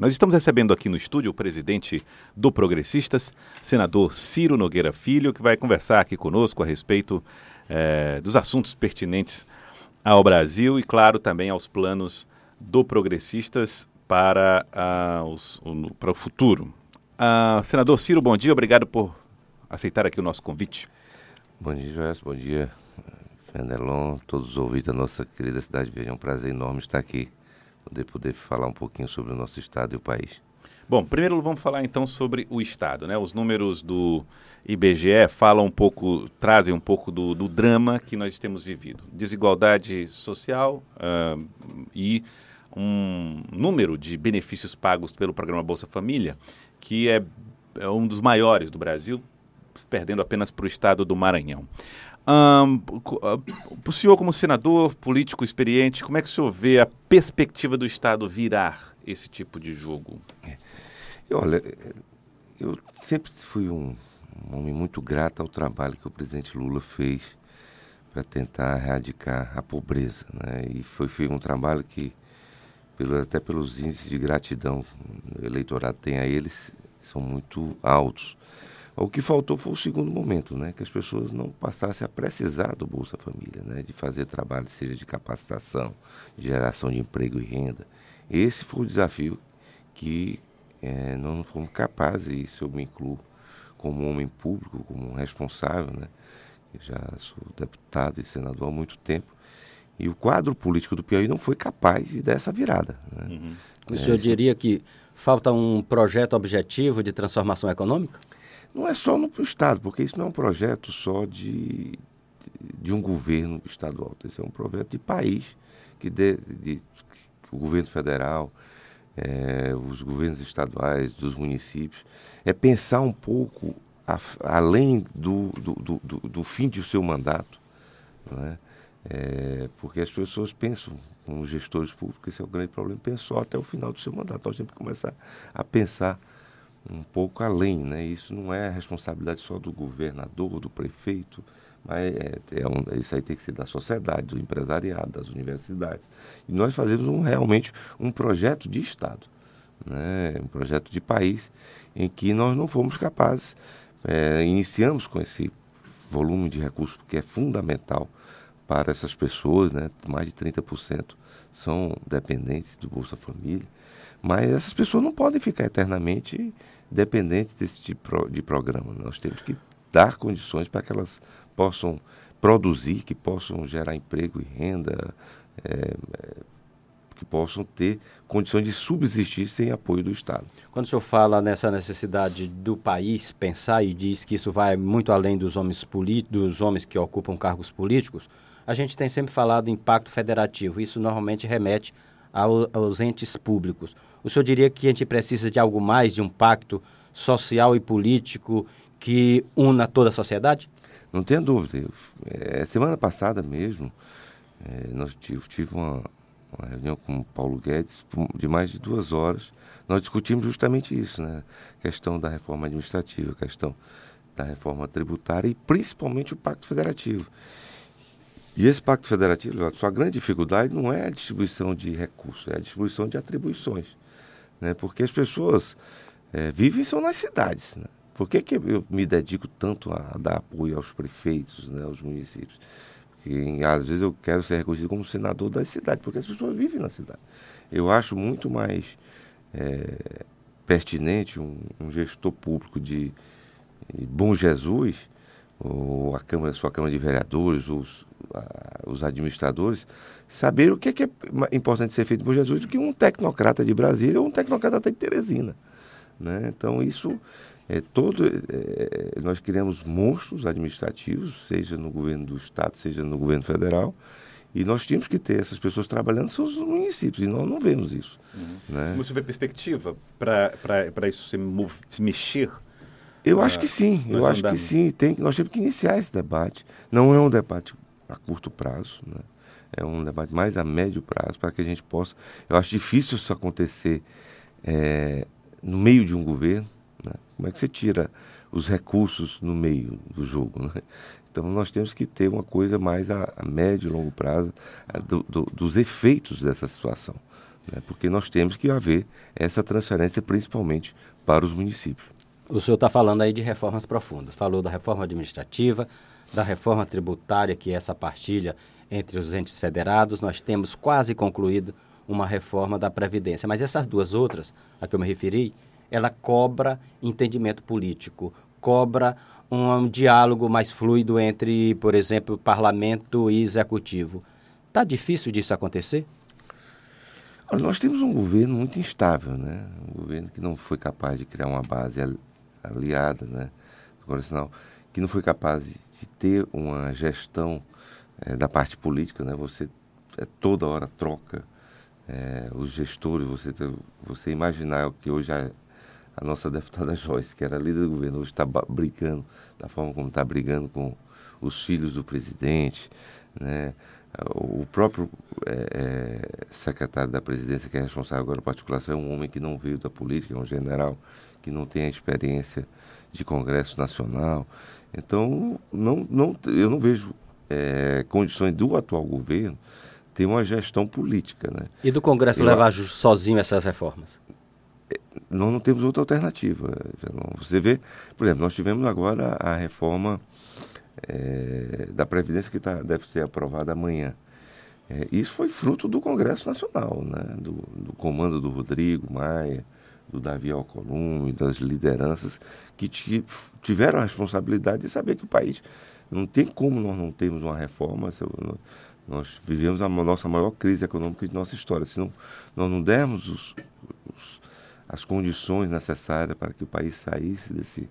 Nós estamos recebendo aqui no estúdio o presidente do Progressistas, senador Ciro Nogueira Filho, que vai conversar aqui conosco a respeito é, dos assuntos pertinentes ao Brasil e, claro, também aos planos do Progressistas para, os, o, para o futuro. Uh, senador Ciro, bom dia, obrigado por aceitar aqui o nosso convite. Bom dia, Joás, bom dia, Fenelon, todos os ouvintes da nossa querida cidade. Veja, é um prazer enorme estar aqui poder, poder falar um pouquinho sobre o nosso estado e o país. Bom, primeiro vamos falar então sobre o estado, né? Os números do IBGE falam um pouco, trazem um pouco do, do drama que nós temos vivido, desigualdade social uh, e um número de benefícios pagos pelo programa Bolsa Família que é, é um dos maiores do Brasil, perdendo apenas para o estado do Maranhão. Um, o senhor, como senador, político experiente, como é que o senhor vê a perspectiva do Estado virar esse tipo de jogo? É. Olha, eu sempre fui um, um homem muito grato ao trabalho que o presidente Lula fez para tentar erradicar a pobreza. Né? E foi, foi um trabalho que, pelo, até pelos índices de gratidão o eleitorado tem a eles, são muito altos. O que faltou foi o segundo momento, né? Que as pessoas não passassem a precisar do Bolsa Família, né? De fazer trabalho, seja de capacitação, de geração de emprego e renda. Esse foi o desafio que é, nós não fomos capazes, e isso eu me incluo como homem público, como um responsável, né? Eu já sou deputado e senador há muito tempo. E o quadro político do Piauí não foi capaz de dar essa virada. Né? Uhum. O senhor diria que falta um projeto objetivo de transformação econômica? Não é só no Estado, porque isso não é um projeto só de, de um governo estadual. Isso é um projeto de país, que, de, de, o governo federal, é, os governos estaduais, dos municípios, é pensar um pouco a, além do, do, do, do, fim de seu mandato. Né? É, porque as pessoas pensam, como gestores públicos, esse é o grande problema, pensou até o final do seu mandato. Nós temos que começar a pensar um pouco além, né? Isso não é responsabilidade só do governador, do prefeito, mas é, é um, isso aí tem que ser da sociedade, do empresariado, das universidades. E nós fazemos um, realmente um projeto de Estado, né? um projeto de país, em que nós não fomos capazes, é, iniciamos com esse volume de recursos que é fundamental para essas pessoas, né? mais de 30% são dependentes do Bolsa Família, mas essas pessoas não podem ficar eternamente dependentes desse tipo de programa. Nós temos que dar condições para que elas possam produzir, que possam gerar emprego e renda, é, que possam ter condições de subsistir sem apoio do Estado. Quando o senhor fala nessa necessidade do país pensar e diz que isso vai muito além dos homens, dos homens que ocupam cargos políticos, a gente tem sempre falado em pacto federativo. Isso normalmente remete aos entes públicos. O senhor diria que a gente precisa de algo mais, de um pacto social e político que una toda a sociedade? Não tenha dúvida. É, semana passada mesmo, é, nós tive, tive uma, uma, reunião com o Paulo Guedes de mais de duas horas. Nós discutimos justamente isso, né? Questão da reforma administrativa, questão da reforma tributária e principalmente o Pacto Federativo. E esse Pacto Federativo, sua grande dificuldade não é a distribuição de recursos, é a distribuição de atribuições. Né? Porque as pessoas é, vivem são nas cidades. Né? Por que, que eu me dedico tanto a, dar apoio aos prefeitos, né, aos municípios? Porque às vezes eu quero ser reconhecido como senador da cidade, porque as pessoas vivem na cidade. Eu acho muito mais é, pertinente um, um, gestor público de, de Bom Jesus, a Câmara, sua Câmara de Vereadores, os, a, os administradores, saber o que é, que é importante ser feito Bom Jesus do que um tecnocrata de Brasília ou um tecnocrata de Teresina. Né? Então, isso é todo. É, nós criamos monstros administrativos, seja no governo do Estado, seja no governo federal, e nós tínhamos que ter essas pessoas trabalhando são os municípios, e nós não vemos isso. Uhum. Né? Você vê perspectiva para isso se, se mexer? Eu acho que sim, eu acho que sim. Tem, nós temos que iniciar esse debate. Não é um debate a curto prazo, né? é um debate mais a médio prazo, para que a gente possa. Eu acho difícil isso acontecer é, no meio de um governo. Né? Como é que você tira os recursos no meio do jogo? Né? Então nós temos que ter uma coisa mais a, a médio e longo prazo a, do, do, dos efeitos dessa situação. né? porque nós temos que haver essa transferência principalmente para os municípios. O senhor está falando aí de reformas profundas. Falou da reforma administrativa, da reforma tributária, que é essa partilha entre os entes federados. Nós temos quase concluído uma reforma da Previdência. Mas essas duas outras, a que eu me referi, ela cobra entendimento político, cobra um, um diálogo mais fluido entre, por exemplo, parlamento e executivo. Está difícil disso acontecer? Olha, nós temos um governo muito instável, né? Um governo que não foi capaz de criar uma base aliada, né? Congressional, que não foi capaz de ter uma gestão é, da parte política, né? Você é, toda hora troca é, os gestores, você, você imaginar que hoje a, a, nossa deputada Joyce, que era líder do governo, hoje está brigando da forma como está brigando com os filhos do presidente, né? O próprio é, é, secretário da presidência, que é responsável agora pela articulação, é um homem que não veio da política, é um general que não tem a experiência de Congresso Nacional. Então, não, não, eu não vejo é, condições do atual governo ter uma gestão política. Né? E do Congresso eu, levar sozinho essas reformas? É, nós não temos outra alternativa. Você vê, por exemplo, nós tivemos agora a reforma é, da Previdência que tá, deve ser aprovada amanhã. É, isso foi fruto do Congresso Nacional, né? do, do comando do Rodrigo Maia, do Davi Alcolumbre, das lideranças que tiveram a responsabilidade de saber que o país não tem como nós não termos uma reforma. Nós vivemos a nossa maior crise econômica de nossa história. Se não, nós não dermos os, os, as condições necessárias para que o país saísse desse,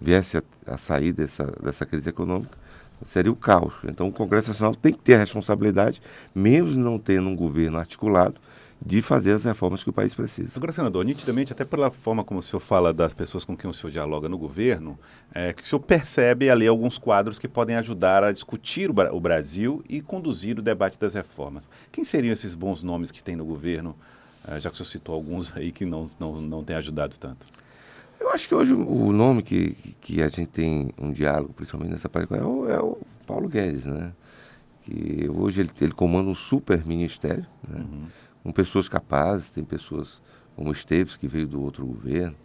viesse a, a sair dessa, dessa crise econômica, seria o caos. Então o Congresso Nacional tem que ter a responsabilidade, mesmo não tendo um governo articulado, de fazer as reformas que o país precisa. Agora, senador, nitidamente, até pela forma como o senhor fala das pessoas com quem o senhor dialoga no governo, é, que o senhor percebe ali alguns quadros que podem ajudar a discutir o, o Brasil e conduzir o debate das reformas. Quem seriam esses bons nomes que tem no governo, é, já que o senhor citou alguns aí que não, não, não têm ajudado tanto? Eu acho que hoje o nome que, que a gente tem um diálogo, principalmente nessa parte, é o, é o Paulo Guedes, né? Que hoje ele, ele comanda um super ministério, né? Uhum com pessoas capazes, tem pessoas como o Esteves, que veio do outro governo.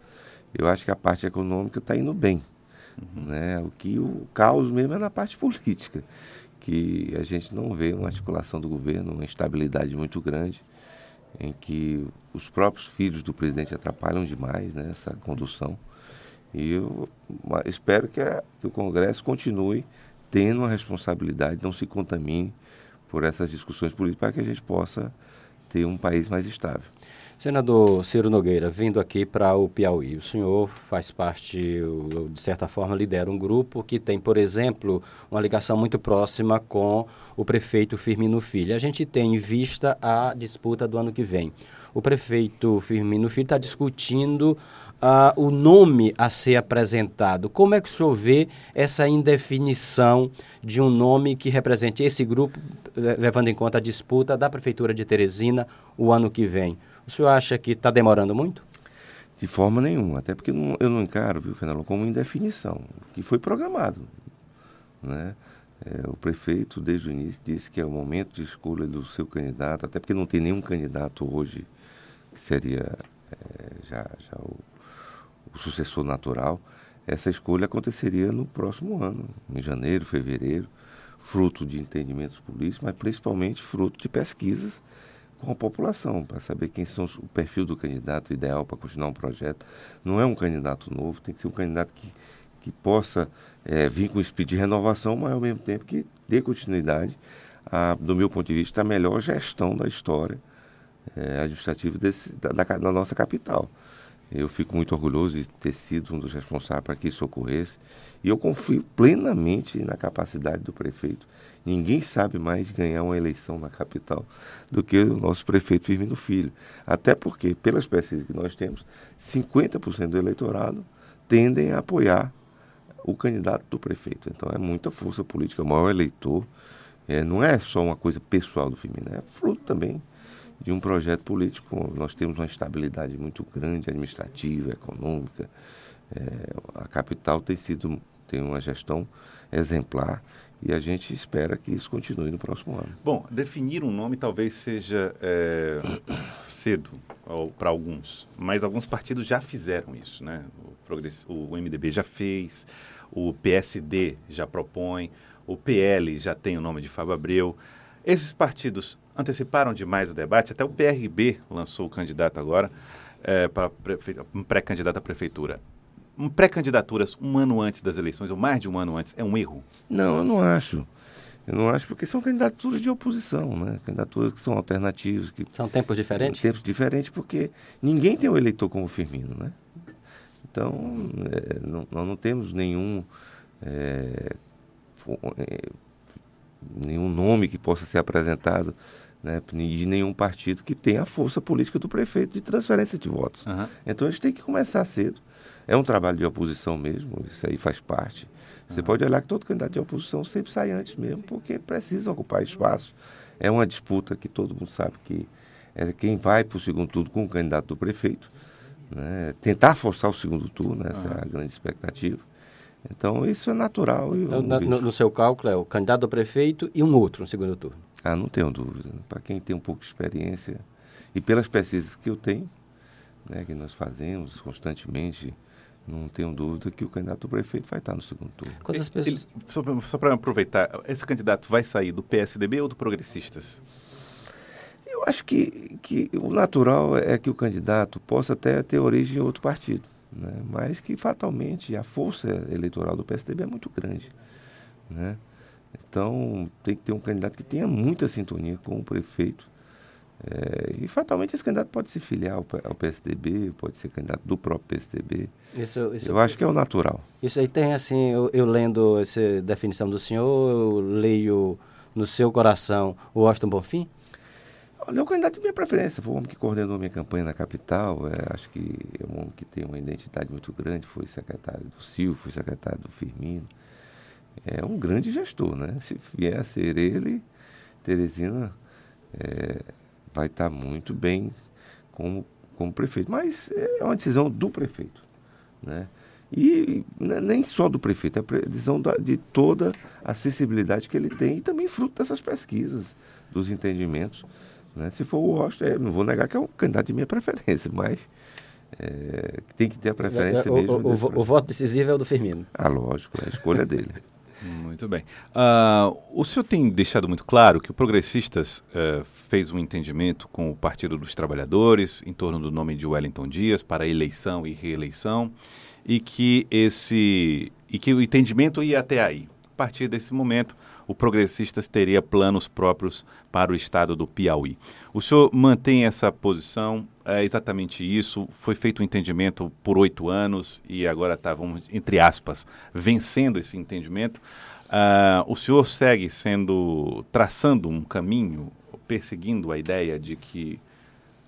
Eu acho que a parte econômica está indo bem. Uhum. Né? O que o caos mesmo é na parte política, que a gente não vê uma articulação do governo, uma instabilidade muito grande, em que os próprios filhos do presidente atrapalham demais né, essa condução. E eu espero que, a, que o Congresso continue tendo uma responsabilidade, não se contamine por essas discussões políticas, para que a gente possa ter um país mais estável. Senador Ciro Nogueira, vindo aqui para o Piauí, o senhor faz parte, de certa forma, lidera um grupo que tem, por exemplo, uma ligação muito próxima com o prefeito Firmino Filho. A gente tem em vista a disputa do ano que vem. O prefeito Firmino Filho está discutindo uh, o nome a ser apresentado. Como é que o senhor vê essa indefinição de um nome que represente esse grupo, levando em conta a disputa da Prefeitura de Teresina o ano que vem? O senhor acha que está demorando muito? De forma nenhuma, até porque não, eu não encaro, viu, Fernando, como indefinição, que foi programado. Né? É, o prefeito, desde o início, disse que é o momento de escolha do seu candidato, até porque não tem nenhum candidato hoje que seria é, já, já o, o sucessor natural. Essa escolha aconteceria no próximo ano, em janeiro, fevereiro, fruto de entendimentos políticos, mas principalmente fruto de pesquisas com a população, para saber quem são o perfil do candidato ideal para continuar um projeto. Não é um candidato novo, tem que ser um candidato que, que possa é, vir com espírito de renovação, mas ao mesmo tempo que dê continuidade, a, do meu ponto de vista, a melhor gestão da história é, administrativa desse, da, da, da nossa capital. Eu fico muito orgulhoso de ter sido um dos responsáveis para que isso ocorresse. E eu confio plenamente na capacidade do prefeito. Ninguém sabe mais ganhar uma eleição na capital do que o nosso prefeito Firmino Filho. Até porque, pelas pesquisas que nós temos, 50% do eleitorado tendem a apoiar o candidato do prefeito. Então é muita força política, o maior eleitor. É, não é só uma coisa pessoal do Firmino, é fruto também de um projeto político. Nós temos uma estabilidade muito grande, administrativa, econômica. É, a capital tem sido tem uma gestão exemplar e a gente espera que isso continue no próximo ano. Bom, definir um nome talvez seja é, cedo para alguns, mas alguns partidos já fizeram isso, né? O, o MDB já fez, o PSD já propõe, o PL já tem o nome de Fábio Abreu. Esses partidos anteciparam demais o debate, até o PRB lançou o candidato agora é, para um pré-candidato à prefeitura. Um pré-candidaturas um ano antes das eleições, ou mais de um ano antes, é um erro? Não, eu não acho. Eu não acho porque são candidaturas de oposição, né? Candidaturas que são alternativas. Que, são tempos diferentes? Tempos diferentes, porque ninguém tem um eleitor como o Firmino, né? Então, é, não, nós não temos nenhum, é, é, nenhum nome que possa ser apresentado né, de nenhum partido que tenha a força política do prefeito de transferência de votos. Uhum. Então, eles têm que começar cedo. É um trabalho de oposição mesmo, isso aí faz parte. Você pode olhar que todo candidato de oposição sempre sai antes mesmo, porque precisa ocupar espaço. É uma disputa que todo mundo sabe que é quem vai para o segundo turno com o candidato do prefeito. Né? Tentar forçar o segundo turno, né? essa uhum. é a grande expectativa. Então, isso é natural. Então, no, no, seu cálculo, é o candidato do prefeito e um outro no segundo turno? Ah, não tenho dúvida. Para quem tem um pouco de experiência, e pelas pesquisas que eu tenho, né, que nós fazemos constantemente, não tenho dúvida que o candidato do prefeito vai estar no segundo turno. Quantas pessoas... Ele, só, só para aproveitar, esse candidato vai sair do PSDB ou do Progressistas? Eu acho que, que o natural é que o candidato possa até ter origem em outro partido, né? mas que fatalmente a força eleitoral do PSDB é muito grande. Né? Então tem que ter um candidato que tenha muita sintonia com o prefeito é, e fatalmente esse candidato pode se filiar ao, ao, PSDB, pode ser candidato do próprio PSDB. Isso, isso, eu acho que é o natural. Isso aí tem assim, eu, eu lendo essa definição do senhor, eu leio no seu coração o Washington Bonfim? Olha, é o candidato de minha preferência, foi o homem que coordenou minha campanha na capital, é, acho que é um homem que tem uma identidade muito grande, foi secretário do Silvio, foi secretário do Firmino. É um grande gestor, né? Se vier a ser ele, Teresina é, vai estar muito bem como, como prefeito. Mas é uma decisão do prefeito. Né? E nem só do prefeito, é a decisão de toda a acessibilidade que ele tem e também fruto dessas pesquisas, dos entendimentos. Né? Se for o Washington, é, não vou negar que é um candidato de minha preferência, mas é, tem que ter a preferência o, mesmo. O, o, o, voto decisivo é o do Firmino. Ah, lógico, é a escolha dele. Muito bem. Uh, o senhor tem deixado muito claro que o Progressistas uh, fez um entendimento com o Partido dos Trabalhadores em torno do nome de Wellington Dias para eleição e reeleição e que esse e que o entendimento ia até aí. A partir desse momento, o Progressistas teria planos próprios para o estado do Piauí. O senhor mantém essa posição? É exatamente isso? Foi feito um entendimento por oito anos e agora estavam, entre aspas, vencendo esse entendimento. Uh, o senhor segue sendo, traçando um caminho, perseguindo a ideia de que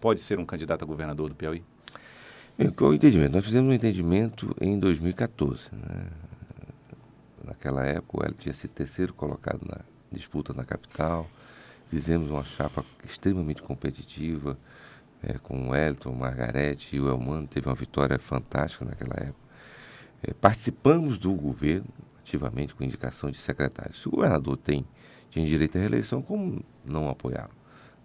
pode ser um candidato a governador do Piauí? Qual o entendimento? Nós fizemos um entendimento em 2014. Né? Naquela época, ele tinha sido terceiro colocado na disputa na capital. Fizemos uma chapa extremamente competitiva é, com o Elton, Margarete e o Elmano. Teve uma vitória fantástica naquela época. É, participamos do governo ativamente com indicação de secretários. Se o governador tem, tinha direito à reeleição, como não apoiá-lo?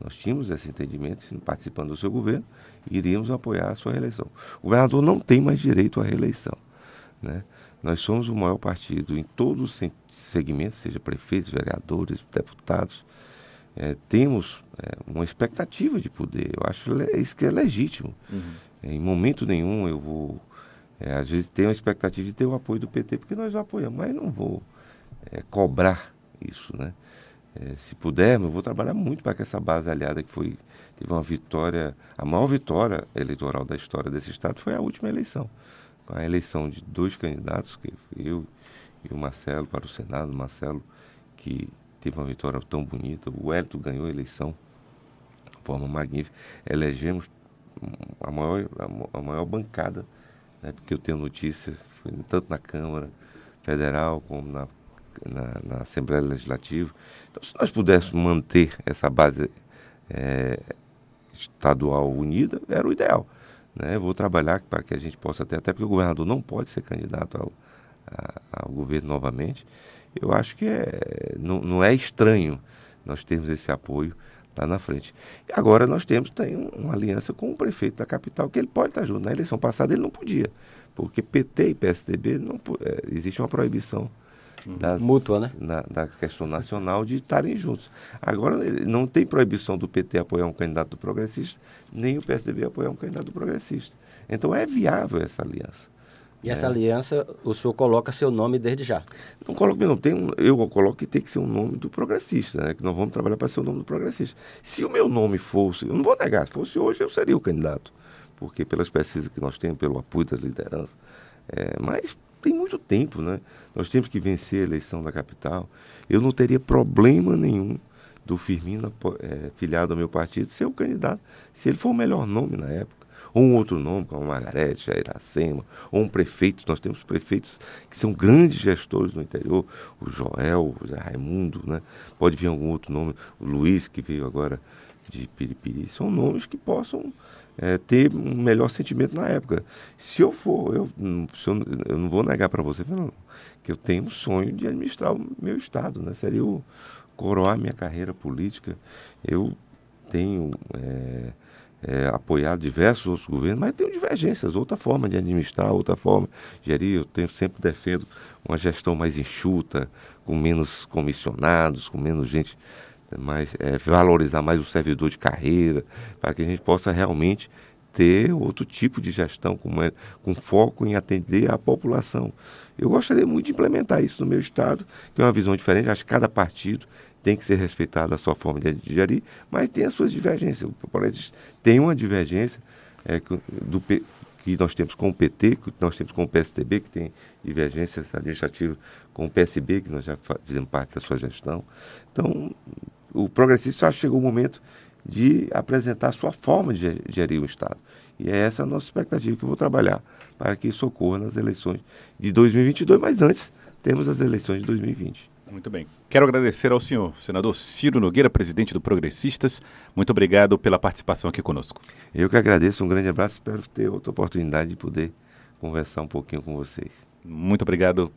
Nós tínhamos esse entendimento, participando do seu governo, iríamos apoiar a sua reeleição. O governador não tem mais direito à reeleição. Né? Nós somos o maior partido em todos os segmentos, seja prefeitos, vereadores, deputados. É, temos é, uma expectativa de poder. Eu acho isso que é legítimo. Uhum. em momento nenhum eu vou. É, às vezes tenho a expectativa de ter o apoio do PT, porque nós o apoiamos, mas não vou é, cobrar isso. Né? É, se puder, eu vou trabalhar muito para que essa base aliada que foi teve uma vitória, a maior vitória eleitoral da história desse estado foi a última eleição a eleição de dois candidatos, que eu e o Marcelo para o Senado, Marcelo que teve uma vitória tão bonita, o Hélito ganhou a eleição de forma magnífica, elegemos a maior, a maior bancada, né, porque eu tenho notícia, tanto na Câmara Federal como na, na, na, Assembleia Legislativa. Então, se nós pudéssemos manter essa base é, estadual unida, era o ideal. Né? Vou trabalhar para que a gente possa ter, até porque o governador não pode ser candidato ao, a, ao governo novamente. Eu acho que é, não, não é estranho nós termos esse apoio lá na frente. E agora nós temos tem uma aliança com o prefeito da capital, que ele pode estar junto. Na eleição passada ele não podia, porque PT e PSDB não é, existe uma proibição uhum. da, mútua, né? Na, da questão nacional de estarem juntos. Agora não tem proibição do PT apoiar um candidato do progressista, nem o PSDB apoiar um candidato progressista. Então é viável essa aliança. E essa é. aliança, o senhor coloca seu nome desde já? Não coloco não. Tem um, eu coloco que tem que ser o um nome do progressista, né? Que nós vamos trabalhar para ser o nome do progressista. Se o meu nome fosse, eu não vou negar, se fosse hoje eu seria o candidato. Porque pelas pesquisas que nós temos, pelo apoio das lideranças, é, mas tem muito tempo, né? Nós temos que vencer a eleição da capital. Eu não teria problema nenhum do Firmino, é, filiado ao meu partido, ser o candidato, se ele for o melhor nome na época ou um outro nome, como Margarete, Iracema, ou um prefeito. Nós temos prefeitos que são grandes gestores no interior, o Joel, o Zé Raimundo, né? pode vir algum outro nome, o Luiz, que veio agora de Piripiri. São nomes que possam é, ter um melhor sentimento na época. Se eu for, eu, se eu, eu não vou negar para você, Fernando, que eu tenho um sonho de administrar o meu estado, né? Seria o coroar minha carreira política. Eu tenho é, é, apoiado diversos outros governos, mas tenho divergências, outra forma de administrar, outra forma de gerir. Eu tenho, sempre defendo uma gestão mais enxuta, com menos comissionados, com menos gente, mais, é, valorizar mais o servidor de carreira, para que a gente possa realmente ter outro tipo de gestão com, com foco em atender a população. Eu gostaria muito de implementar isso no meu estado, que é uma visão diferente. Acho que cada partido tem que ser respeitada a sua forma de gerir, mas tem as suas divergências. O Progressista tem uma divergência é, do, que nós temos com o PT, que nós temos com o PSDB, que tem divergências administrativas com o PSB, que nós já fizemos parte da sua gestão. Então, o progressista chegou o momento de apresentar a sua forma de gerir o Estado. E é essa a nossa expectativa que eu vou trabalhar para que isso ocorra nas eleições de 2022, mas antes temos as eleições de 2020. Muito bem. Quero agradecer ao senhor, senador Ciro Nogueira, presidente do Progressistas. Muito obrigado pela participação aqui conosco. Eu que agradeço, um grande abraço, espero ter outra oportunidade de poder conversar um pouquinho com vocês. Muito obrigado